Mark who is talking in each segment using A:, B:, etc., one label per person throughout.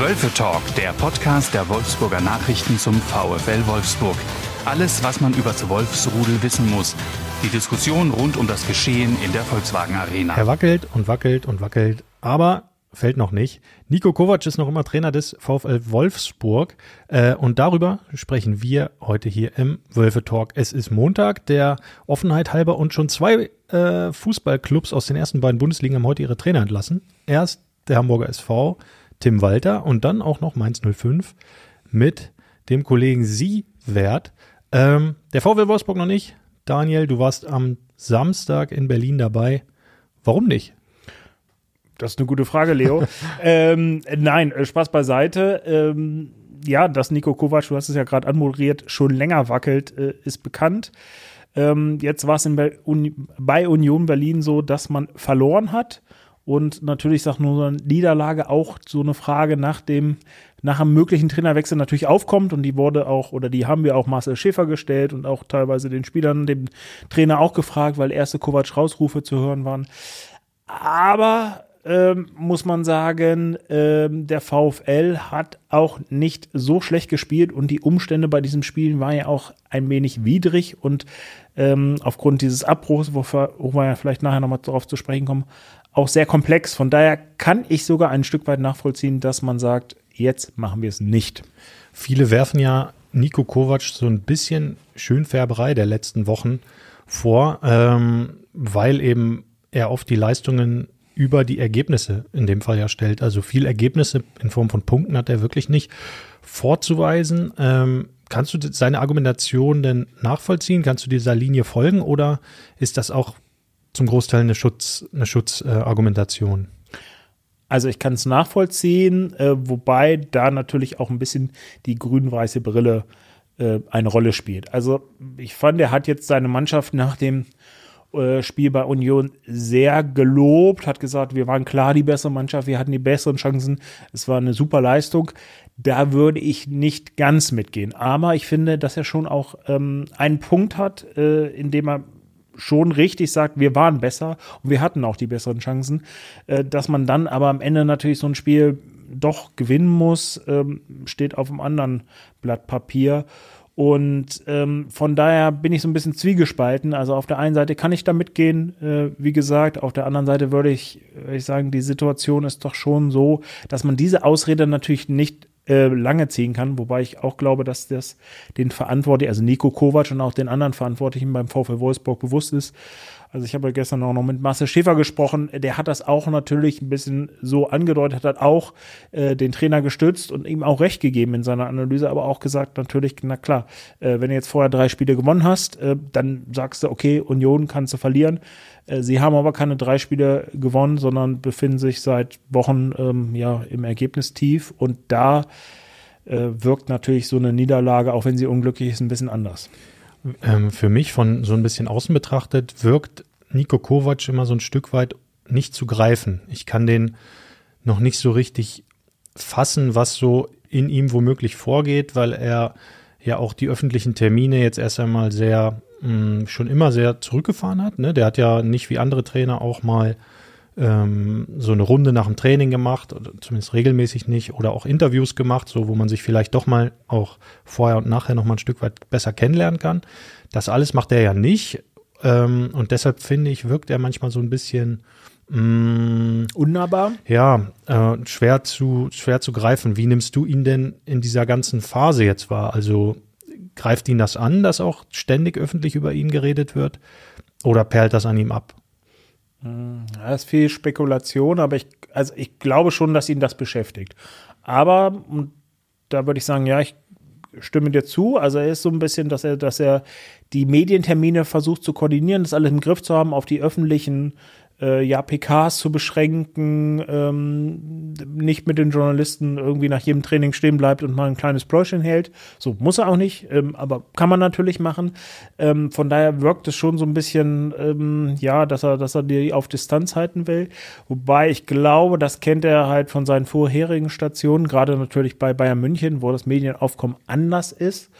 A: Wölfe Talk, der Podcast der Wolfsburger Nachrichten zum VfL Wolfsburg. Alles, was man über das Wolfsrudel wissen muss. Die Diskussion rund um das Geschehen in der Volkswagen Arena.
B: Er wackelt und wackelt und wackelt, aber fällt noch nicht. Nico Kovac ist noch immer Trainer des VfL Wolfsburg äh, und darüber sprechen wir heute hier im Wölfe Talk. Es ist Montag, der Offenheit halber und schon zwei äh, Fußballclubs aus den ersten beiden Bundesligen haben heute ihre Trainer entlassen. Erst der Hamburger SV, Tim Walter und dann auch noch Mainz 05 mit dem Kollegen Siewert. Ähm, der VfL Wolfsburg noch nicht. Daniel, du warst am Samstag in Berlin dabei. Warum nicht?
C: Das ist eine gute Frage, Leo. ähm, nein, äh, Spaß beiseite. Ähm, ja, dass Nico Kovac, du hast es ja gerade anmoderiert, schon länger wackelt, äh, ist bekannt. Ähm, jetzt war es bei Union Berlin so, dass man verloren hat. Und natürlich sagt nur so eine Niederlage auch so eine Frage nach dem, nach einem möglichen Trainerwechsel natürlich aufkommt. Und die wurde auch, oder die haben wir auch Marcel Schäfer gestellt und auch teilweise den Spielern, dem Trainer auch gefragt, weil erste Kovac-Rausrufe zu hören waren. Aber ähm, muss man sagen, ähm, der VfL hat auch nicht so schlecht gespielt und die Umstände bei diesem Spiel waren ja auch ein wenig widrig und ähm, aufgrund dieses Abbruchs, wo wir, wo wir ja vielleicht nachher nochmal darauf zu sprechen kommen, auch sehr komplex. Von daher kann ich sogar ein Stück weit nachvollziehen, dass man sagt, jetzt machen wir es nicht.
B: Viele werfen ja Nico Kovac so ein bisschen Schönfärberei der letzten Wochen vor, ähm, weil eben er oft die Leistungen über die Ergebnisse in dem Fall ja stellt. Also viel Ergebnisse in Form von Punkten hat er wirklich nicht vorzuweisen. Ähm, kannst du seine Argumentation denn nachvollziehen? Kannst du dieser Linie folgen oder ist das auch zum Großteil eine Schutz, eine Schutzargumentation? Äh,
C: also ich kann es nachvollziehen, äh, wobei da natürlich auch ein bisschen die grün-weiße Brille äh, eine Rolle spielt. Also ich fand, er hat jetzt seine Mannschaft nach dem äh, Spiel bei Union sehr gelobt, hat gesagt, wir waren klar die bessere Mannschaft, wir hatten die besseren Chancen, es war eine super Leistung. Da würde ich nicht ganz mitgehen. Aber ich finde, dass er schon auch ähm, einen Punkt hat, äh, in dem er schon richtig sagt, wir waren besser und wir hatten auch die besseren Chancen, äh, dass man dann aber am Ende natürlich so ein Spiel doch gewinnen muss, ähm, steht auf einem anderen Blatt Papier. Und ähm, von daher bin ich so ein bisschen zwiegespalten. Also auf der einen Seite kann ich da mitgehen, äh, wie gesagt, auf der anderen Seite würde ich, würde ich sagen, die Situation ist doch schon so, dass man diese Ausrede natürlich nicht äh, lange ziehen kann, wobei ich auch glaube, dass das den Verantwortlichen, also Nico Kovac und auch den anderen Verantwortlichen beim VfL Wolfsburg bewusst ist, also ich habe gestern auch noch mit Marcel Schäfer gesprochen, der hat das auch natürlich ein bisschen so angedeutet, hat auch äh, den Trainer gestützt und ihm auch recht gegeben in seiner Analyse, aber auch gesagt natürlich, na klar, äh, wenn du jetzt vorher drei Spiele gewonnen hast, äh, dann sagst du, okay, Union kannst du verlieren. Äh, sie haben aber keine drei Spiele gewonnen, sondern befinden sich seit Wochen ähm, ja im Ergebnis tief und da äh, wirkt natürlich so eine Niederlage, auch wenn sie unglücklich ist, ein bisschen anders
B: ähm, für mich von so ein bisschen außen betrachtet wirkt Nico Kovac immer so ein Stück weit nicht zu greifen. Ich kann den noch nicht so richtig fassen, was so in ihm womöglich vorgeht, weil er ja auch die öffentlichen Termine jetzt erst einmal sehr, mh, mm, schon immer sehr zurückgefahren hat. Ne? Der hat ja nicht wie andere Trainer auch mal ähm, so eine Runde nach dem Training gemacht, oder zumindest regelmäßig nicht, oder auch Interviews gemacht, so wo man sich vielleicht doch mal auch vorher und nachher noch mal ein Stück weit besser kennenlernen kann. Das alles macht er ja nicht. Ähm, und deshalb finde ich, wirkt er manchmal so ein bisschen mh, mm,
C: unnahbar.
B: Ja, äh, schwer zu schwer zu greifen. Wie nimmst du ihn denn in dieser ganzen Phase jetzt wahr? Also greift ihn das an, dass auch ständig öffentlich über ihn geredet wird? Oder perlt das an ihm ab?
C: Da ist viel Spekulation, aber ich, also ich glaube schon, dass ihn das beschäftigt. Aber, da würde ich sagen, ja, ich stimme dir zu. Also er ist so ein bisschen, dass er, dass er die Medientermine versucht zu koordinieren, das alles im Griff zu haben, auf die öffentlichen äh, ja, PKs zu beschränken, ähm, nicht mit den Journalisten irgendwie nach jedem Training stehen bleibt und mal ein kleines Pläuschen hält. So muss er auch nicht, ähm, aber kann man natürlich machen. Ähm, von daher wirkt es schon so ein bisschen, ähm, ja, dass er, dass er die auf Distanz halten will. Wobei ich glaube, das kennt er halt von seinen vorherigen Stationen, gerade natürlich bei Bayern München, wo das Medienaufkommen anders ist.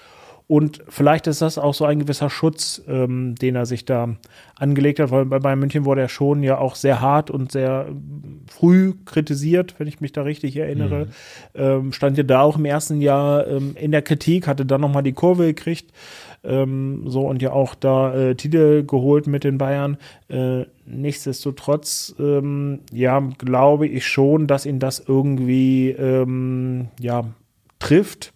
C: Und vielleicht ist das auch so ein gewisser Schutz, ähm, den er sich da angelegt hat, weil bei Bayern München wurde er schon ja auch sehr hart und sehr früh kritisiert, wenn ich mich da richtig erinnere. Mhm. Ähm, stand ja da auch im ersten Jahr ähm, in der Kritik, hatte dann nochmal die Kurve gekriegt. Ähm, so und ja auch da äh, Titel geholt mit den Bayern. Äh, nichtsdestotrotz, ähm, ja, glaube ich schon, dass ihn das irgendwie ähm, ja trifft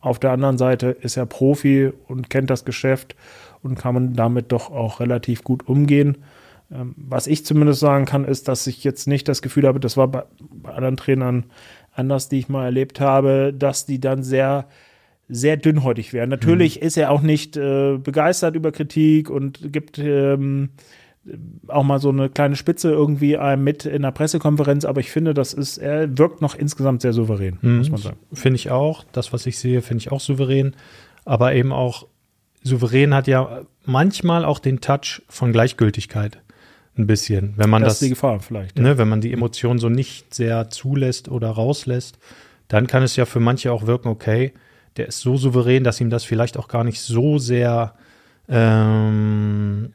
C: auf der anderen Seite ist er Profi und kennt das Geschäft und kann man damit doch auch relativ gut umgehen. Ähm, was ich zumindest sagen kann, ist, dass ich jetzt nicht das Gefühl habe, das war bei, bei anderen Trainern anders, die ich mal erlebt habe, dass die dann sehr sehr dünnhäutig wären. Natürlich mhm. ist er auch nicht äh, begeistert über Kritik und gibt ähm, auch mal so eine kleine Spitze irgendwie einem mit in der Pressekonferenz, aber ich finde, das ist, er wirkt noch insgesamt sehr souverän,
B: mhm. muss man sagen. Finde ich auch. Das, was ich sehe, finde ich auch souverän. Aber eben auch souverän hat ja manchmal auch den Touch von Gleichgültigkeit. Ein bisschen. Wenn man das, das
C: ist die Gefahr vielleicht.
B: Ja. Ne, wenn man die Emotionen so nicht sehr zulässt oder rauslässt, dann kann es ja für manche auch wirken, okay, der ist so souverän, dass ihm das vielleicht auch gar nicht so sehr ähm,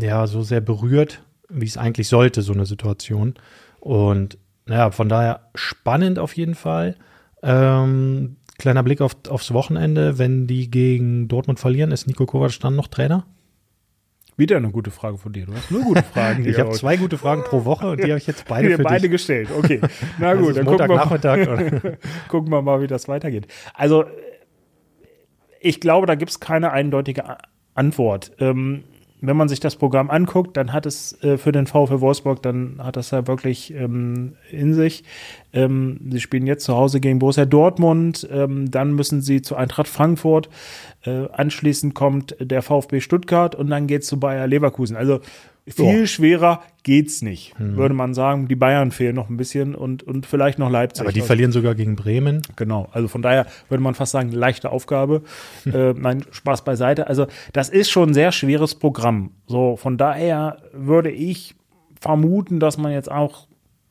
B: ja, so sehr berührt, wie es eigentlich sollte, so eine Situation. Und naja, von daher spannend auf jeden Fall. Ähm, kleiner Blick auf, aufs Wochenende, wenn die gegen Dortmund verlieren, ist Nico Kovac dann noch Trainer?
C: Wieder eine gute Frage von dir. Du hast nur gute Fragen.
B: ich habe zwei gute Fragen pro Woche und die habe ich jetzt beide für
C: beide
B: dich.
C: gestellt. Okay, na gut, dann gucken wir, mal, gucken wir mal, wie das weitergeht. Also ich glaube, da gibt es keine eindeutige Antwort. Ähm, wenn man sich das Programm anguckt, dann hat es äh, für den VfL Wolfsburg, dann hat das ja wirklich ähm, in sich. Ähm, sie spielen jetzt zu Hause gegen Borussia Dortmund, ähm, dann müssen sie zu Eintracht Frankfurt, äh, anschließend kommt der VfB Stuttgart und dann geht's zu Bayer Leverkusen. Also viel oh. schwerer geht's nicht, hm. würde man sagen. Die Bayern fehlen noch ein bisschen und, und vielleicht noch Leipzig.
B: Aber die verlieren sogar gegen Bremen.
C: Genau, also von daher würde man fast sagen, leichte Aufgabe. äh, nein, Spaß beiseite. Also das ist schon ein sehr schweres Programm. So, von daher würde ich vermuten, dass man jetzt auch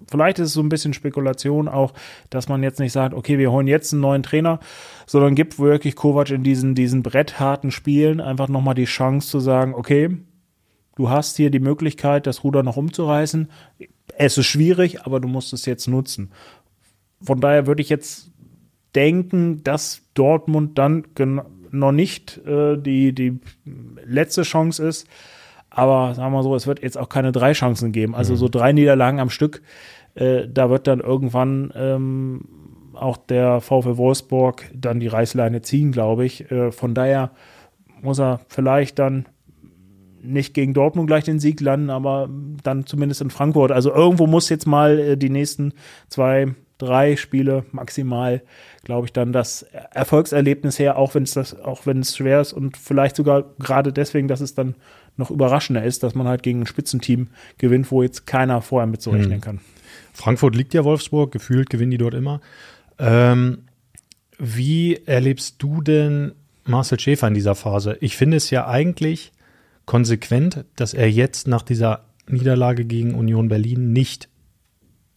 C: vielleicht ist es so ein bisschen Spekulation auch, dass man jetzt nicht sagt, okay, wir holen jetzt einen neuen Trainer, sondern gibt wirklich Kovac in diesen, diesen brettharten Spielen einfach nochmal die Chance zu sagen, okay, du hast hier die Möglichkeit, das Ruder noch umzureißen. Es ist schwierig, aber du musst es jetzt nutzen. Von daher würde ich jetzt denken, dass Dortmund dann noch nicht äh, die, die letzte Chance ist. Aber sagen wir so, es wird jetzt auch keine drei Chancen geben. Also mhm. so drei Niederlagen am Stück, äh, da wird dann irgendwann ähm, auch der VfL Wolfsburg dann die Reißleine ziehen, glaube ich. Äh, von daher muss er vielleicht dann nicht gegen Dortmund gleich den Sieg landen, aber dann zumindest in Frankfurt. Also irgendwo muss jetzt mal äh, die nächsten zwei, drei Spiele maximal, glaube ich, dann das Erfolgserlebnis her, auch wenn es das, auch wenn es schwer ist und vielleicht sogar gerade deswegen, dass es dann noch überraschender ist, dass man halt gegen ein Spitzenteam gewinnt, wo jetzt keiner vorher mit so rechnen hm. kann.
B: Frankfurt liegt ja Wolfsburg, gefühlt gewinnen die dort immer. Ähm, wie erlebst du denn Marcel Schäfer in dieser Phase? Ich finde es ja eigentlich konsequent, dass er jetzt nach dieser Niederlage gegen Union Berlin nicht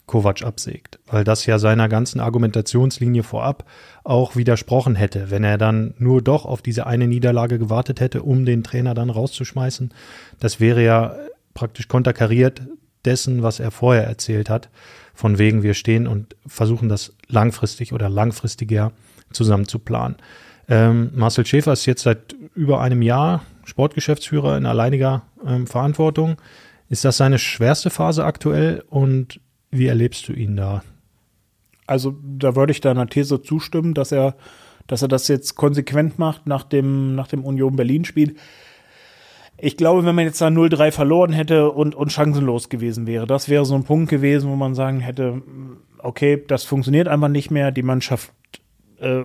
B: Kovac absägt, weil das ja seiner ganzen Argumentationslinie vorab auch widersprochen hätte, wenn er dann nur doch auf diese eine Niederlage gewartet hätte, um den Trainer dann rauszuschmeißen. Das wäre ja praktisch konterkariert dessen, was er vorher erzählt hat, von wegen wir stehen und versuchen das langfristig oder langfristiger zusammen zu planen. Ähm, Marcel Schäfer ist jetzt seit über einem Jahr Sportgeschäftsführer in alleiniger ähm, Verantwortung. Ist das seine schwerste Phase aktuell und wie erlebst du ihn da?
C: Also da würde ich deiner These zustimmen, dass er, dass er das jetzt konsequent macht nach dem, nach dem Union Berlin-Spiel. Ich glaube, wenn man jetzt da 0-3 verloren hätte und, und chancenlos gewesen wäre, das wäre so ein Punkt gewesen, wo man sagen hätte, okay, das funktioniert einfach nicht mehr, die Mannschaft äh,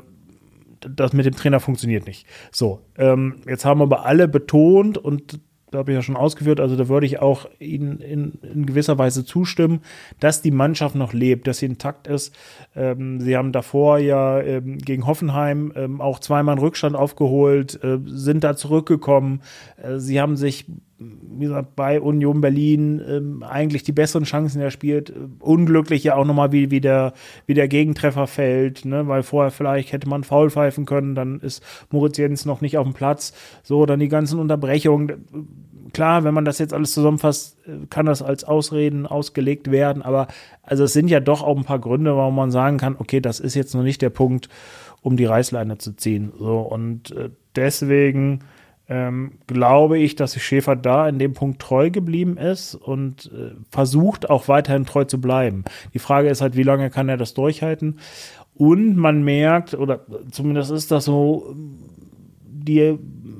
C: das mit dem Trainer funktioniert nicht. So, ähm, jetzt haben aber alle betont und da habe ich ja schon ausgeführt, also da würde ich auch Ihnen in, in, gewisser Weise zustimmen, dass die Mannschaft noch lebt, dass sie intakt ist. Ähm, sie haben davor ja ähm, gegen Hoffenheim ähm, auch zweimal einen Rückstand aufgeholt, äh, sind da zurückgekommen. Äh, sie haben sich wie gesagt, bei Union Berlin ähm, eigentlich die besseren Chancen erspielt. Unglücklich ja auch nochmal, wie, wie, der, wie der Gegentreffer fällt, ne? weil vorher vielleicht hätte man faul pfeifen können, dann ist Moritz Jens noch nicht auf dem Platz. So, dann die ganzen Unterbrechungen. Klar, wenn man das jetzt alles zusammenfasst, kann das als Ausreden ausgelegt werden, aber also es sind ja doch auch ein paar Gründe, warum man sagen kann, okay, das ist jetzt noch nicht der Punkt, um die Reißleine zu ziehen. So, und äh, deswegen ähm, glaube ich, dass sich Schäfer da in dem Punkt treu geblieben ist und äh, versucht auch weiterhin treu zu bleiben. Die Frage ist halt, wie lange kann er das durchhalten? Und man merkt, oder zumindest ist das so, die,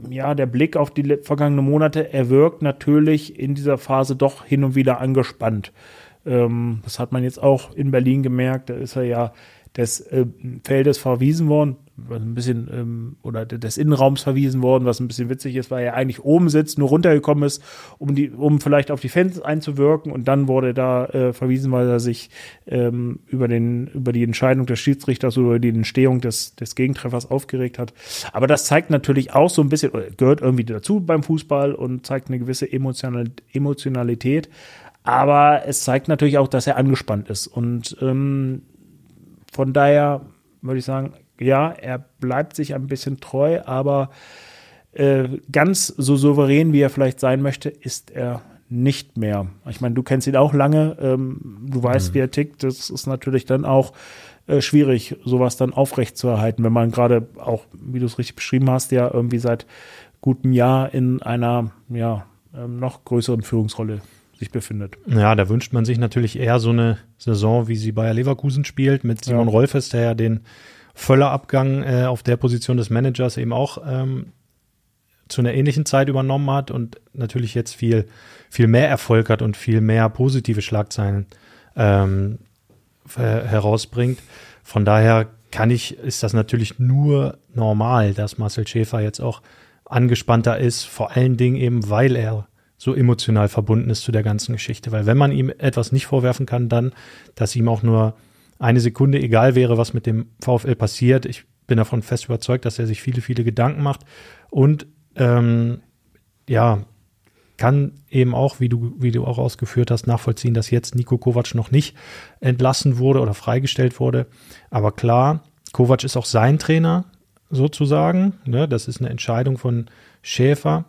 C: ja, der Blick auf die vergangenen Monate, er wirkt natürlich in dieser Phase doch hin und wieder angespannt. Ähm, das hat man jetzt auch in Berlin gemerkt. Da ist er ja des äh, Feldes verwiesen worden ein bisschen, ähm, oder des Innenraums verwiesen worden, was ein bisschen witzig ist, weil er eigentlich oben sitzt, nur runtergekommen ist, um die, um vielleicht auf die Fans einzuwirken und dann wurde da äh, verwiesen, weil er sich ähm, über den, über die Entscheidung des Schiedsrichters oder die Entstehung des, des Gegentreffers aufgeregt hat. Aber das zeigt natürlich auch so ein bisschen, gehört irgendwie dazu beim Fußball und zeigt eine gewisse Emotional, Emotionalität. Aber es zeigt natürlich auch, dass er angespannt ist. Und ähm, von daher würde ich sagen, ja, er bleibt sich ein bisschen treu, aber äh, ganz so souverän, wie er vielleicht sein möchte, ist er nicht mehr. Ich meine, du kennst ihn auch lange, ähm, du weißt, mhm. wie er tickt. Das ist natürlich dann auch äh, schwierig, sowas dann aufrecht zu erhalten, wenn man gerade auch, wie du es richtig beschrieben hast, ja irgendwie seit gutem Jahr in einer ja, ähm, noch größeren Führungsrolle sich befindet.
B: Ja, da wünscht man sich natürlich eher so eine Saison, wie sie Bayer Leverkusen spielt, mit Simon ja. Rolfes, der ja den Völlerabgang äh, auf der Position des Managers eben auch ähm, zu einer ähnlichen Zeit übernommen hat und natürlich jetzt viel, viel mehr Erfolg hat und viel mehr positive Schlagzeilen ähm, herausbringt. Von daher kann ich, ist das natürlich nur normal, dass Marcel Schäfer jetzt auch angespannter ist, vor allen Dingen eben, weil er so emotional verbunden ist zu der ganzen Geschichte. Weil wenn man ihm etwas nicht vorwerfen kann, dann, dass ihm auch nur eine Sekunde egal wäre, was mit dem VfL passiert. Ich bin davon fest überzeugt, dass er sich viele, viele Gedanken macht und ähm, ja, kann eben auch, wie du, wie du auch ausgeführt hast, nachvollziehen, dass jetzt Nico Kovac noch nicht entlassen wurde oder freigestellt wurde. Aber klar, Kovac ist auch sein Trainer sozusagen. Ne? Das ist eine Entscheidung von Schäfer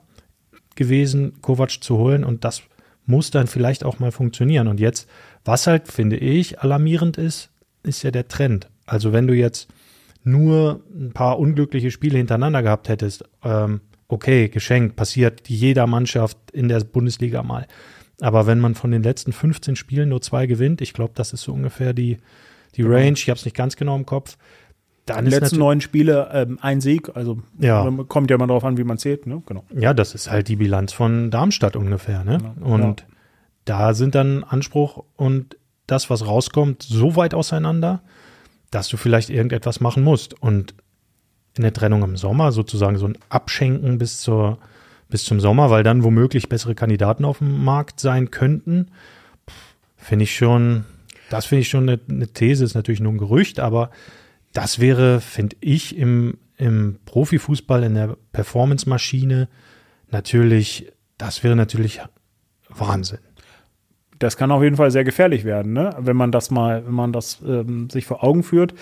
B: gewesen, Kovac zu holen und das muss dann vielleicht auch mal funktionieren. Und jetzt, was halt, finde ich, alarmierend ist, ist ja der Trend. Also wenn du jetzt nur ein paar unglückliche Spiele hintereinander gehabt hättest, ähm, okay, geschenkt, passiert jeder Mannschaft in der Bundesliga mal. Aber wenn man von den letzten 15 Spielen nur zwei gewinnt, ich glaube, das ist so ungefähr die, die Range, ich habe es nicht ganz genau im Kopf.
C: Dann die letzten neun Spiele ähm, ein Sieg, also ja. kommt ja mal darauf an, wie man zählt, ne?
B: Genau. Ja, das ist halt die Bilanz von Darmstadt ungefähr, ne? Genau. Und ja. da sind dann Anspruch und das, was rauskommt, so weit auseinander, dass du vielleicht irgendetwas machen musst. Und in der Trennung im Sommer sozusagen so ein Abschenken bis zur bis zum Sommer, weil dann womöglich bessere Kandidaten auf dem Markt sein könnten, finde ich schon, das finde ich schon eine, eine, These, ist natürlich nur ein Gerücht, aber das wäre, finde ich, im, im Profifußball, in der Performance-Maschine natürlich, das wäre natürlich Wahnsinn
C: das kann auf jeden Fall sehr gefährlich werden, ne? wenn man das mal, wenn man das ähm, sich vor Augen führt.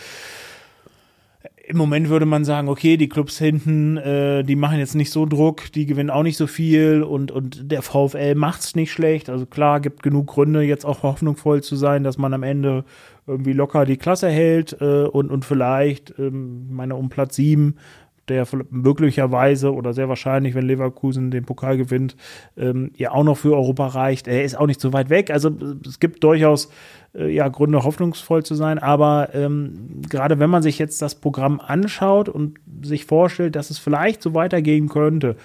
C: Im Moment würde man sagen, okay, die Clubs hinten, äh, die machen jetzt nicht so Druck, die gewinnen auch nicht so viel und, und der VfL macht's nicht schlecht. Also klar, gibt genug Gründe, jetzt auch hoffnungsvoll zu sein, dass man am Ende irgendwie locker die Klasse hält äh, und, und vielleicht, ähm, meine, um Platz sieben der möglicherweise oder sehr wahrscheinlich, wenn Leverkusen den Pokal gewinnt, ähm, ja auch noch für Europa reicht. Er ist auch nicht so weit weg. Also es gibt durchaus äh, ja Gründe, hoffnungsvoll zu sein. Aber ähm, gerade wenn man sich jetzt das Programm anschaut und sich vorstellt, dass es vielleicht so weitergehen könnte,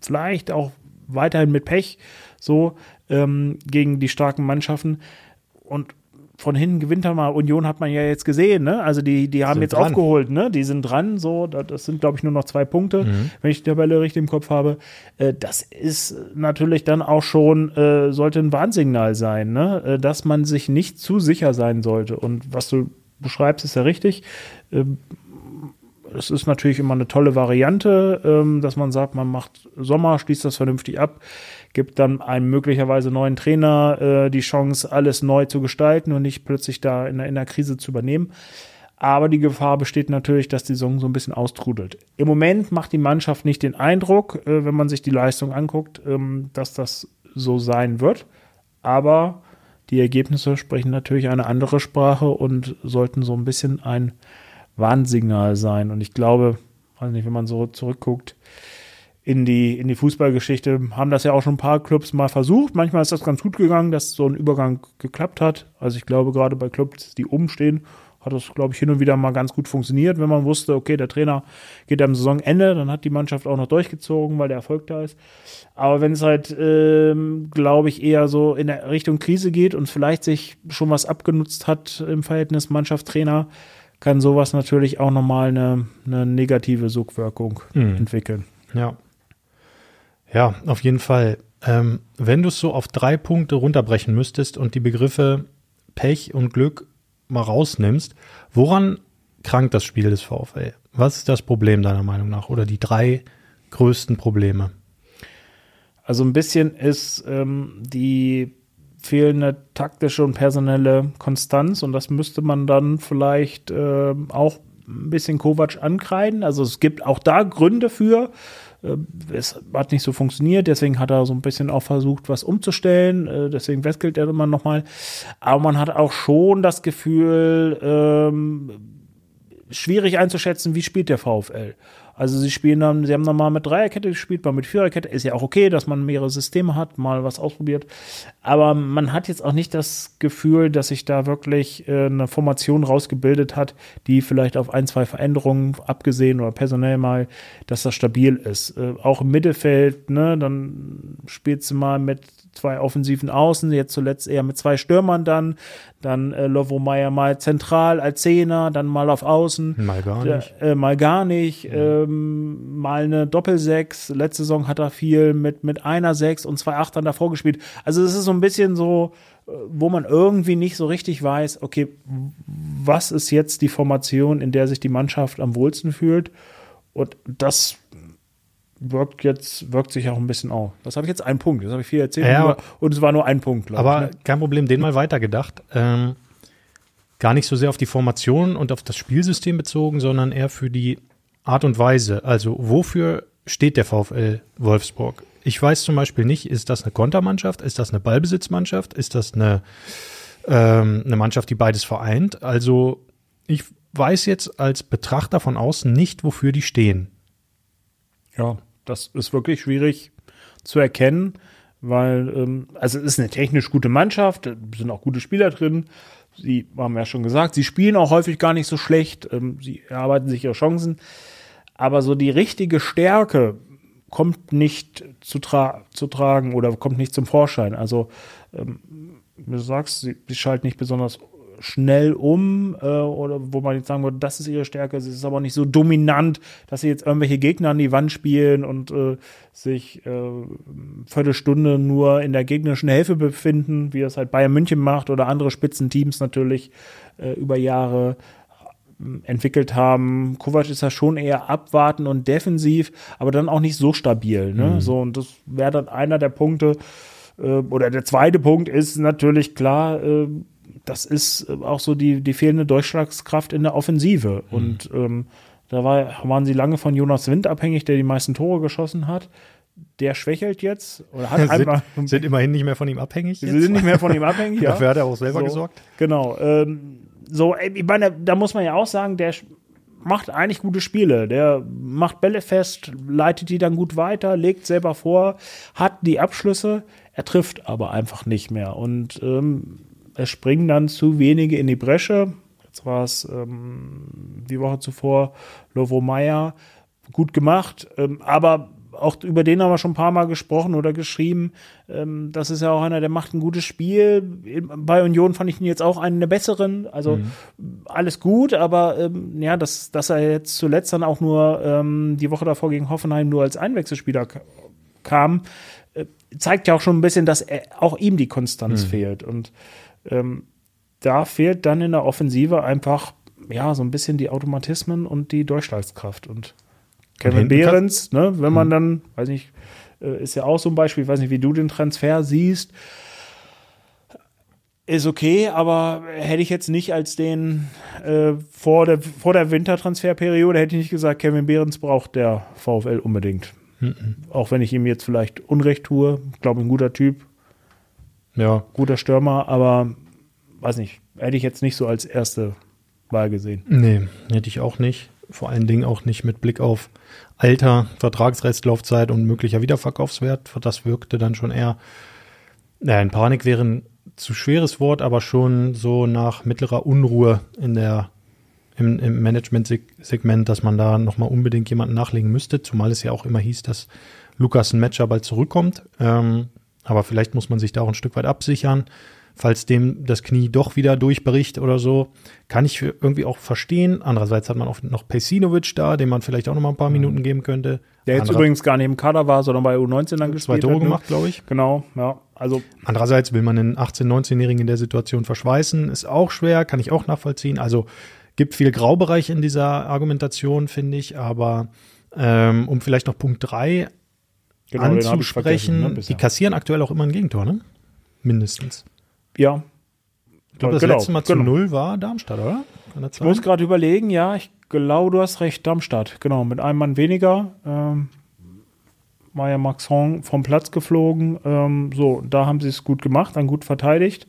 C: vielleicht auch weiterhin mit Pech so ähm, gegen die starken Mannschaften und von hinten gewinnt er mal. Union hat man ja jetzt gesehen, ne? Also die, die haben sind jetzt dran. aufgeholt, ne? Die sind dran, so. Das sind, glaube ich, nur noch zwei Punkte, mhm. wenn ich die Tabelle richtig im Kopf habe. Äh, das ist natürlich dann auch schon, äh, sollte ein Warnsignal sein, ne? Äh, dass man sich nicht zu sicher sein sollte. Und was du beschreibst, ist ja richtig. Ähm, es ist natürlich immer eine tolle Variante, ähm, dass man sagt, man macht Sommer, schließt das vernünftig ab, gibt dann einem möglicherweise neuen Trainer äh, die Chance, alles neu zu gestalten und nicht plötzlich da in der, in der Krise zu übernehmen. Aber die Gefahr besteht natürlich, dass die Saison so ein bisschen austrudelt. Im Moment macht die Mannschaft nicht den Eindruck, äh, wenn man sich die Leistung anguckt, ähm, dass das so sein wird. Aber die Ergebnisse sprechen natürlich eine andere Sprache und sollten so ein bisschen ein Warnsignal sein. Und ich glaube, weiß nicht, wenn man so zurückguckt in die, in die Fußballgeschichte, haben das ja auch schon ein paar Clubs mal versucht. Manchmal ist das ganz gut gegangen, dass so ein Übergang geklappt hat. Also ich glaube, gerade bei Clubs, die oben stehen, hat das, glaube ich, hin und wieder mal ganz gut funktioniert, wenn man wusste, okay, der Trainer geht am Saisonende, dann hat die Mannschaft auch noch durchgezogen, weil der Erfolg da ist. Aber wenn es halt, ähm, glaube ich, eher so in der Richtung Krise geht und vielleicht sich schon was abgenutzt hat im Verhältnis Mannschaft-Trainer, kann sowas natürlich auch nochmal eine, eine negative Sogwirkung mhm. entwickeln.
B: Ja. Ja, auf jeden Fall. Ähm, wenn du es so auf drei Punkte runterbrechen müsstest und die Begriffe Pech und Glück mal rausnimmst, woran krankt das Spiel des VfL? Was ist das Problem deiner Meinung nach oder die drei größten Probleme?
C: Also ein bisschen ist ähm, die fehlende taktische und personelle Konstanz und das müsste man dann vielleicht äh, auch ein bisschen Kovac ankreiden. Also es gibt auch da Gründe für. Äh, es hat nicht so funktioniert, deswegen hat er so ein bisschen auch versucht, was umzustellen. Äh, deswegen wechselt er immer nochmal. Aber man hat auch schon das Gefühl, ähm, schwierig einzuschätzen, wie spielt der VfL. Also sie spielen dann, sie haben dann mal mit Dreierkette gespielt, mal mit Viererkette. Ist ja auch okay, dass man mehrere Systeme hat, mal was ausprobiert. Aber man hat jetzt auch nicht das Gefühl, dass sich da wirklich äh, eine Formation rausgebildet hat, die vielleicht auf ein, zwei Veränderungen abgesehen oder personell mal, dass das stabil ist. Äh, auch im Mittelfeld, ne, dann spielt sie mal mit zwei offensiven Außen, jetzt zuletzt eher mit zwei Stürmern dann, dann äh, Lovo Meyer mal zentral als Zehner, dann mal auf Außen.
B: Mal gar nicht.
C: Äh, mal gar nicht. Mhm. Ähm, mal eine Doppelsechs. Letzte Saison hat er viel mit, mit einer Sechs und zwei Achtern davor gespielt. Also es ist so ein bisschen so, äh, wo man irgendwie nicht so richtig weiß, okay, was ist jetzt die Formation, in der sich die Mannschaft am wohlsten fühlt? Und das wirkt jetzt, wirkt sich auch ein bisschen auf. Das habe ich jetzt einen Punkt. Das habe ich viel erzählt.
B: Ja,
C: und es war nur ein Punkt,
B: Aber ich, ne? kein Problem, den mal weitergedacht. Ähm, gar nicht so sehr auf die Formation und auf das Spielsystem bezogen, sondern eher für die Art und Weise. Also, wofür steht der VfL Wolfsburg? Ich weiß zum Beispiel nicht, ist das eine Kontermannschaft? Ist das eine Ballbesitzmannschaft? Ist das eine, ähm, eine Mannschaft, die beides vereint? Also, ich weiß jetzt als Betrachter von außen nicht, wofür die stehen.
C: Ja, das ist wirklich schwierig zu erkennen, weil, ähm, also es ist eine technisch gute Mannschaft, sind auch gute Spieler drin. Sie haben ja schon gesagt, sie spielen auch häufig gar nicht so schlecht, ähm, sie erarbeiten sich ihre Chancen. Aber so die richtige Stärke kommt nicht zu, tra zu tragen oder kommt nicht zum Vorschein. Also, ähm, du sagst, sie, sie schalten nicht besonders schnell um äh, oder wo man jetzt sagen würde, das ist ihre Stärke. Sie ist aber nicht so dominant, dass sie jetzt irgendwelche Gegner an die Wand spielen und äh, sich äh, Viertelstunde nur in der gegnerischen Hälfte befinden, wie das halt Bayern München macht oder andere Spitzenteams natürlich äh, über Jahre äh, entwickelt haben. Kovac ist ja schon eher abwarten und defensiv, aber dann auch nicht so stabil. Ne? Mhm. So, und das wäre dann einer der Punkte, äh, oder der zweite Punkt ist natürlich klar, äh, das ist äh, auch so die, die fehlende Durchschlagskraft in der Offensive. Mhm. Und ähm, da war, waren sie lange von Jonas Wind abhängig, der die meisten Tore geschossen hat. Der schwechelt jetzt oder hat
B: sind,
C: einmal,
B: sind immerhin nicht mehr von ihm abhängig.
C: Sie sind nicht mehr von ihm abhängig. ja.
B: Dafür hat er auch selber so, gesorgt.
C: Genau. Ähm, so, ich meine, da muss man ja auch sagen, der macht eigentlich gute Spiele. Der macht Bälle fest, leitet die dann gut weiter, legt selber vor, hat die Abschlüsse. Er trifft aber einfach nicht mehr. Und ähm, es springen dann zu wenige in die Bresche. Jetzt war es ähm, die Woche zuvor Lovo Meyer. Gut gemacht, ähm, aber auch über den haben wir schon ein paar Mal gesprochen oder geschrieben. Ähm, das ist ja auch einer, der macht ein gutes Spiel. Bei Union fand ich ihn jetzt auch einen der besseren. Also mhm. alles gut, aber ähm, ja, dass, dass er jetzt zuletzt dann auch nur ähm, die Woche davor gegen Hoffenheim nur als Einwechselspieler kam, äh, zeigt ja auch schon ein bisschen, dass er, auch ihm die Konstanz mhm. fehlt. Und ähm, da fehlt dann in der Offensive einfach ja, so ein bisschen die Automatismen und die Durchschlagskraft. Und Kevin Behrens, ne, wenn man dann, weiß nicht, äh, ist ja auch so ein Beispiel, weiß nicht, wie du den Transfer siehst, ist okay, aber hätte ich jetzt nicht als den äh, vor, der, vor der Wintertransferperiode hätte ich nicht gesagt, Kevin Behrens braucht der VfL unbedingt. Auch wenn ich ihm jetzt vielleicht Unrecht tue, glaube ein guter Typ,
B: Ja,
C: guter Stürmer, aber weiß nicht, hätte ich jetzt nicht so als erste Wahl gesehen.
B: nee, hätte ich auch nicht. Vor allen Dingen auch nicht mit Blick auf Alter, Vertragsrestlaufzeit und möglicher Wiederverkaufswert. Das wirkte dann schon eher, ja, in Panik wäre ein zu schweres Wort, aber schon so nach mittlerer Unruhe in der, im, im Management-Segment, dass man da nochmal unbedingt jemanden nachlegen müsste, zumal es ja auch immer hieß, dass Lukas ein Matcher bald zurückkommt. Ähm, aber vielleicht muss man sich da auch ein Stück weit absichern. Falls dem das Knie doch wieder durchbricht oder so, kann ich irgendwie auch verstehen. Andererseits hat man auch noch Pesinovic da, dem man vielleicht auch noch mal ein paar Minuten geben könnte.
C: Der jetzt
B: Anderer-
C: übrigens gar nicht im Kader war, sondern bei U19 dann gespielt
B: zwei Tore
C: hat, ne?
B: gemacht, glaube ich.
C: Genau, ja. Also
B: Andererseits will man einen 18-, 19-Jährigen in der Situation verschweißen, ist auch schwer, kann ich auch nachvollziehen. Also gibt viel Graubereich in dieser Argumentation, finde ich. Aber ähm, um vielleicht noch Punkt 3
C: genau,
B: anzusprechen,
C: ne,
B: die kassieren aktuell auch immer ein Gegentor, ne? Mindestens.
C: ja.
B: Ich glaube, das
C: Genau,
B: letzte Mal zu
C: genau.
B: null war Darmstadt, oder?
C: Ich muss gerade überlegen, ja, ich glaube, du hast recht, Darmstadt, genau, mit einem Mann weniger. Ähm, war ja Maxon vom Platz geflogen. Ähm, so, da haben sie es gut gemacht, dann gut verteidigt.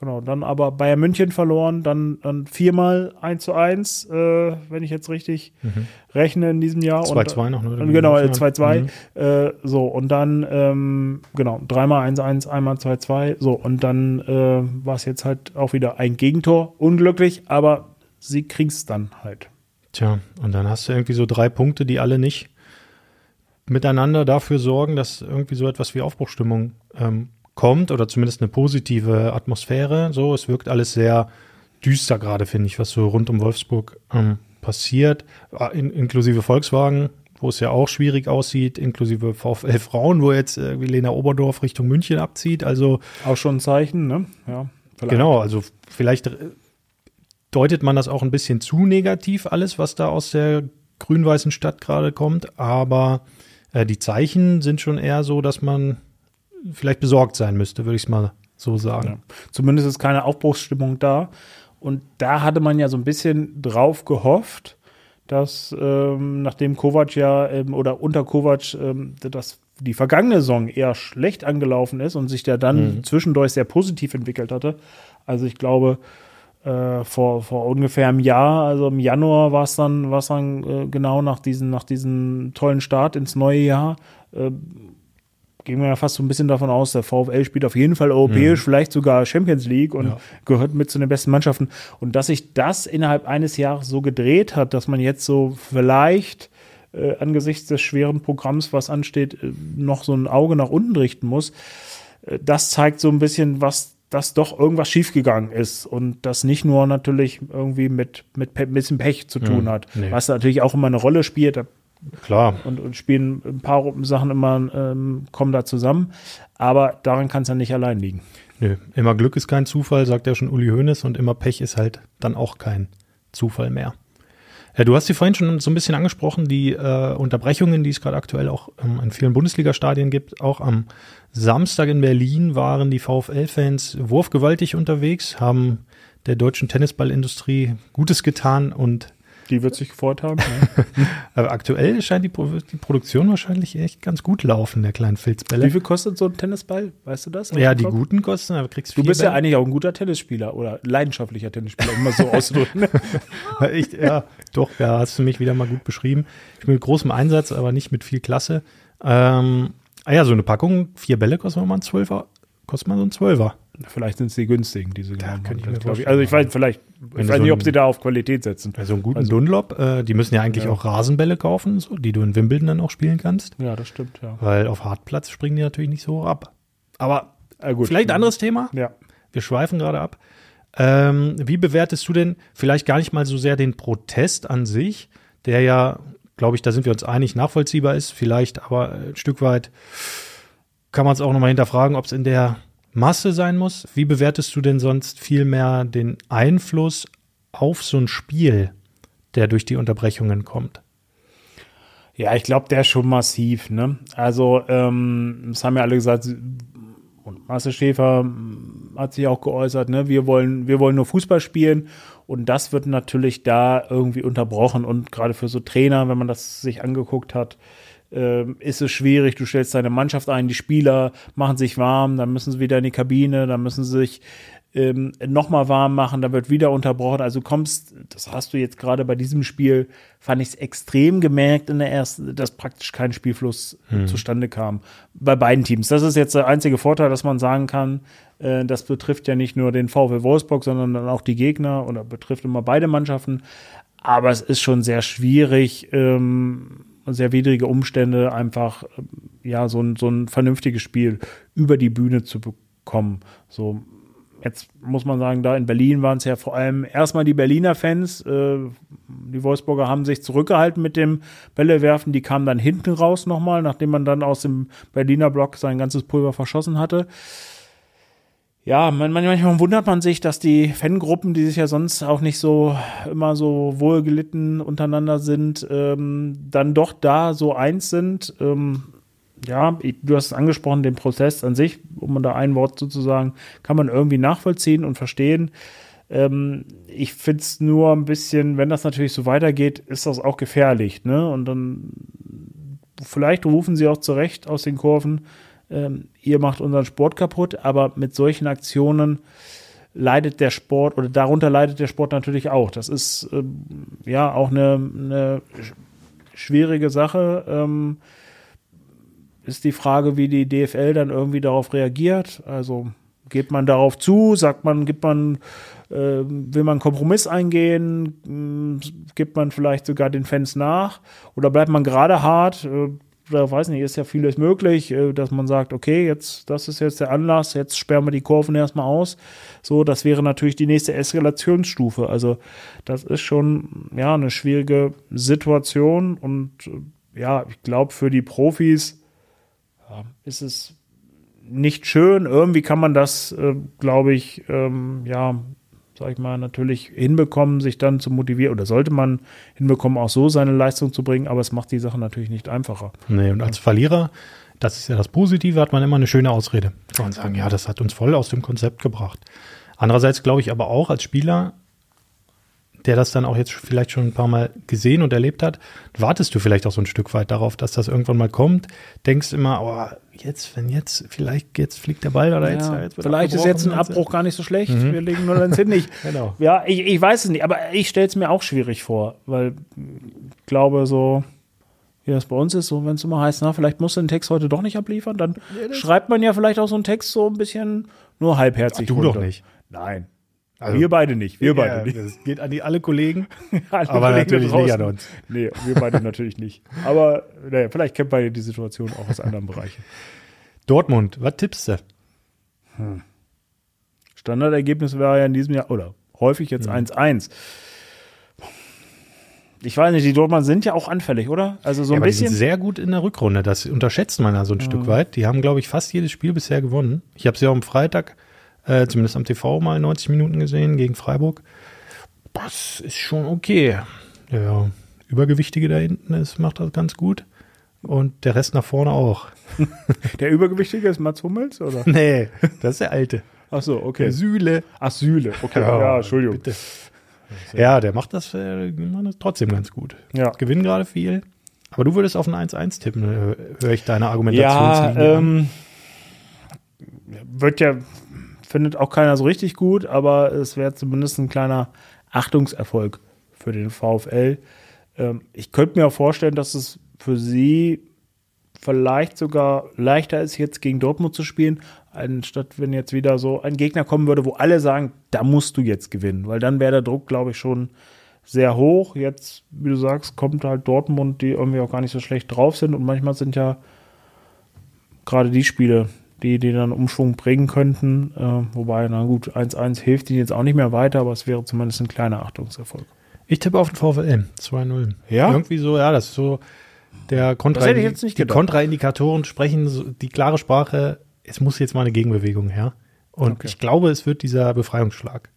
C: Genau, dann aber Bayern München verloren, dann, dann viermal 1 zu 1, äh, wenn ich jetzt richtig rechne in diesem Jahr. Und-
B: 2-2 noch, ne?
C: Und Genau, äh, 2-2.
B: Mhm.
C: Äh, so, und dann, ähm, genau, dreimal 1-1, einmal 2-2. So, und dann äh, war es jetzt halt auch wieder ein Gegentor. Unglücklich, aber sie kriegen es dann halt.
B: Tja, und dann hast du irgendwie so drei Punkte, die alle nicht miteinander dafür sorgen, dass irgendwie so etwas wie Aufbruchstimmung ähm, kommt oder zumindest eine positive Atmosphäre. So, es wirkt alles sehr düster gerade, finde ich, was so rund um Wolfsburg ähm, passiert, Ah, in, inklusive Volkswagen, wo es ja auch schwierig aussieht, inklusive VfL Frauen, wo jetzt äh, Lena Oberdorf Richtung München abzieht. Also
C: Auch schon ein Zeichen, ne? Ja. vielleicht.
B: Genau, also vielleicht äh, deutet man das auch ein bisschen zu negativ, alles, was da aus der grün-weißen Stadt gerade kommt, aber äh, die Zeichen sind schon eher so, dass man vielleicht besorgt sein müsste, würde ich es mal so sagen.
C: Ja. Zumindest ist keine Aufbruchsstimmung da. Und da hatte man ja so ein bisschen drauf gehofft, dass ähm, nachdem Kovac ja ähm, oder unter Kovac ähm, das die vergangene Saison eher schlecht angelaufen ist und sich der dann zwischendurch sehr positiv entwickelt hatte. Also ich glaube, äh, vor, vor ungefähr einem Jahr, also im Januar war es dann, war es dann äh, genau nach diesem, nach diesem tollen Start ins neue Jahr, äh, gehen wir ja fast so ein bisschen davon aus, der VfL spielt auf jeden Fall europäisch, vielleicht sogar Champions League und
B: Ja.
C: gehört mit zu den besten Mannschaften. Und dass sich das innerhalb eines Jahres so gedreht hat, dass man jetzt so vielleicht äh, angesichts des schweren Programms, was ansteht, äh, noch so ein Auge nach unten richten muss, äh, das zeigt so ein bisschen, was dass doch irgendwas schiefgegangen ist und das nicht nur natürlich irgendwie mit, mit ein bisschen Pech zu tun
B: Mhm,
C: hat,
B: nee.
C: was natürlich auch immer eine Rolle spielt. Da
B: Klar,
C: und, und spielen ein paar Sachen immer, ähm, kommen da zusammen. Aber daran kann es ja nicht allein liegen.
B: nö, immer Glück ist kein Zufall, sagt ja schon Uli Hoeneß, und immer Pech ist halt dann auch kein Zufall mehr. Ja, du hast sie vorhin schon so ein bisschen angesprochen, die äh, Unterbrechungen, die es gerade aktuell auch ähm, in vielen Bundesliga-Stadien gibt. Auch am Samstag in Berlin waren die VfL-Fans wurfgewaltig unterwegs, haben der deutschen Tennisballindustrie Gutes getan und
C: Die wird sich gefreut haben. ne?
B: äh, aktuell scheint die, Pro die Produktion wahrscheinlich echt ganz gut laufen, der kleinen Filzbälle.
C: Wie viel kostet so ein Tennisball? Weißt du das?
B: ja, die guten kosten, aber kriegst
C: Du
B: vier
C: bist ja
B: Bälle.
C: eigentlich auch ein guter Tennisspieler oder leidenschaftlicher Tennisspieler, um mal so auszudrücken.
B: Ich, ja, doch, ja, hast du mich wieder mal gut beschrieben. Ich bin mit großem Einsatz, aber nicht mit viel Klasse. Ähm, ah ja, so eine Packung, vier Bälle kostet mal ein Zwölfer, kostet mal so ein Zwölfer.
C: Vielleicht sind es die günstigen, diese genommen
B: könnte ich mir vorstellen.
C: Also ich weiß, vielleicht,
B: Wenn
C: ich weiß
B: so
C: nicht,
B: ein-
C: ob sie da auf Qualität setzen.
B: Also einen guten
C: Also-
B: Dunlop, äh, die müssen ja eigentlich
C: Ja.
B: auch Rasenbälle kaufen, so, die du in Wimbledon dann auch spielen kannst,
C: Ja, das stimmt, ja.
B: weil auf Hartplatz springen die natürlich nicht so hoch ab. Aber
C: Ah, gut.
B: vielleicht ein anderes Thema.
C: Ja.
B: Wir schweifen gerade ab. Ähm, wie bewertest du denn vielleicht gar nicht mal so sehr den Protest an sich, der ja, glaube ich, da sind wir uns einig, nachvollziehbar ist, vielleicht aber ein Stück weit kann man es auch nochmal hinterfragen, ob es in der Masse sein muss. Wie bewertest du denn sonst vielmehr den Einfluss auf so ein Spiel, der durch die Unterbrechungen kommt?
C: Ja, ich glaube, der ist schon massiv. Ne? Also, ähm, das haben ja alle gesagt, und Marcel Schäfer hm, hat sich auch geäußert, ne? wir, wollen, wir wollen nur Fußball spielen. Und das wird natürlich da irgendwie unterbrochen. Und gerade für so Trainer, wenn man das sich angeguckt hat, ist es schwierig. Du stellst deine Mannschaft ein, die Spieler machen sich warm, dann müssen sie wieder in die Kabine, dann müssen sie sich ähm, nochmal warm machen, da wird wieder unterbrochen. Also kommst, das hast du jetzt gerade bei diesem Spiel, fand ich es extrem gemerkt in der ersten, dass praktisch kein Spielfluss hm. zustande kam. Bei beiden Teams. Das ist jetzt der einzige Vorteil, dass man sagen kann, äh, das betrifft ja nicht nur den VfL Wolfsburg, sondern dann auch die Gegner oder betrifft immer beide Mannschaften. Aber es ist schon sehr schwierig, ähm, sehr widrige Umstände, einfach ja so ein, so ein vernünftiges Spiel über die Bühne zu bekommen. So Jetzt muss man sagen, da in Berlin waren es ja vor allem erstmal die Berliner Fans. Äh, die Wolfsburger haben sich zurückgehalten mit dem Bällewerfen. Die kamen dann hinten raus nochmal, nachdem man dann aus dem Berliner Block sein ganzes Pulver verschossen hatte. Ja, man, manchmal wundert man sich, dass die Fangruppen, die sich ja sonst auch nicht so immer so wohlgelitten untereinander sind, ähm, dann doch da so eins sind. Ähm, ja, du hast es angesprochen, den Prozess an sich, um da ein Wort sozusagen, kann man irgendwie nachvollziehen und verstehen. Ähm, ich finde es nur ein bisschen, wenn das natürlich so weitergeht, ist das auch gefährlich. Ne? Und dann vielleicht rufen sie auch zurecht aus den Kurven, ähm, ihr macht unseren Sport kaputt, aber mit solchen Aktionen leidet der Sport oder darunter leidet der Sport natürlich auch. Das ist ähm, ja auch eine, eine schwierige Sache. Ähm, ist die Frage, wie die DFL dann irgendwie darauf reagiert. Also geht man darauf zu, sagt man, gibt man, äh, will man einen Kompromiss eingehen, hm, gibt man vielleicht sogar den Fans nach oder bleibt man gerade hart? Äh, da weiß nicht, ist ja vieles möglich, äh, dass man sagt, okay, jetzt, das ist jetzt der Anlass, jetzt sperren wir die Kurven erstmal aus. So, das wäre natürlich die nächste Eskalationsstufe. Also, das ist schon, ja, eine schwierige Situation und, äh, ja, ich glaube, für die Profis ja, ist es nicht schön. Irgendwie kann man das, äh, glaube ich, ähm, ja, sag ich mal, natürlich hinbekommen, sich dann zu motivieren oder sollte man hinbekommen, auch so seine Leistung zu bringen, aber es macht die Sache natürlich nicht einfacher.
B: Nee, und als Verlierer, das ist ja das Positive, hat man immer eine schöne Ausrede. Kann man sagen, ja, das hat uns voll aus dem Konzept gebracht. Andererseits glaube ich aber auch als Spieler, der das dann auch jetzt vielleicht schon ein paar Mal gesehen und erlebt hat, wartest du vielleicht auch so ein Stück weit darauf, dass das irgendwann mal kommt. Denkst immer, oh, jetzt, wenn jetzt, vielleicht jetzt fliegt der Ball oder
C: ja,
B: jetzt,
C: jetzt Vielleicht ist jetzt ein Abbruch gar nicht so schlecht. Mhm. Wir legen nur ins hin nicht. genau. Ja, ich, ich weiß es nicht, aber ich stelle es mir auch schwierig vor, weil ich glaube so, wie das bei uns ist, so wenn es immer heißt, na, vielleicht musst du den Text heute doch nicht abliefern, dann ja, schreibt man ja vielleicht auch so einen Text so ein bisschen nur halbherzig.
B: Ach, du runter. doch nicht.
C: Nein. Also, wir beide nicht. Wir beide nicht.
B: Das geht an die alle Kollegen.
C: alle aber Kollegen natürlich nicht an uns. Nee, wir beide natürlich nicht. Aber naja, vielleicht kennt beide die Situation auch aus anderen Bereichen.
B: Dortmund, was tippst du?
C: Hm. Standardergebnis wäre ja in diesem Jahr, oder häufig jetzt 1-1. Hm. Ich weiß nicht, die Dortmund sind ja auch anfällig, oder? Also so ein ja, bisschen. Die sind
B: sehr gut in der Rückrunde. Das unterschätzt man ja so ein mhm. Stück weit. Die haben, glaube ich, fast jedes Spiel bisher gewonnen. Ich habe sie auch am Freitag äh, zumindest am TV mal 90 Minuten gesehen gegen Freiburg. Das ist schon okay. Ja, Übergewichtige da hinten ist, macht das ganz gut. Und der Rest nach vorne auch.
C: Der Übergewichtige ist Mats Hummels, oder?
B: Nee, das ist der Alte.
C: Ach so, okay. Der
B: Sühle.
C: Ach, Sühle. Okay, ja, ja Entschuldigung. Bitte.
B: Ja, der macht das, äh, trotzdem ganz gut. Ja. Gewinnen gerade viel. Aber du würdest auf ein 1-1 tippen, äh, höre ich deine Argumentation.
C: Ja, ähm, wird ja findet auch keiner so richtig gut, aber es wäre zumindest ein kleiner Achtungserfolg für den VfL. Ähm, ich könnte mir auch vorstellen, dass es für sie vielleicht sogar leichter ist, jetzt gegen Dortmund zu spielen, anstatt wenn jetzt wieder so ein Gegner kommen würde, wo alle sagen, da musst du jetzt gewinnen, weil dann wäre der Druck, glaube ich, schon sehr hoch. Jetzt, wie du sagst, kommt halt Dortmund, die irgendwie auch gar nicht so schlecht drauf sind und manchmal sind ja gerade die Spiele, die, die dann Umschwung bringen könnten. Äh, wobei, na gut, 1-1 hilft ihnen jetzt auch nicht mehr weiter, aber es wäre zumindest ein kleiner Achtungserfolg.
B: Ich tippe auf den VfL 2-0.
C: Ja?
B: Irgendwie so, ja, das ist so der Kontra die Kontraindikatoren sprechen so, die klare Sprache, es muss jetzt mal eine Gegenbewegung her. Und okay. ich glaube, es wird dieser Befreiungsschlag.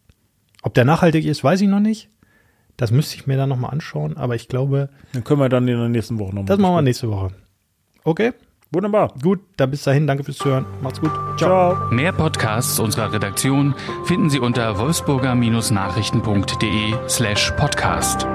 B: Ob der nachhaltig ist, weiß ich noch nicht. Das müsste ich mir dann nochmal anschauen, aber ich glaube.
C: Dann können wir dann in der nächsten Woche nochmal.
B: Das machen wir nächste Woche. Okay?
C: Wunderbar.
B: Gut, dann bis dahin. Danke fürs Zuhören. Macht's gut.
C: Ciao. Ciao.
A: Mehr Podcasts unserer Redaktion finden Sie unter wolfsburger-nachrichten.de slash podcast.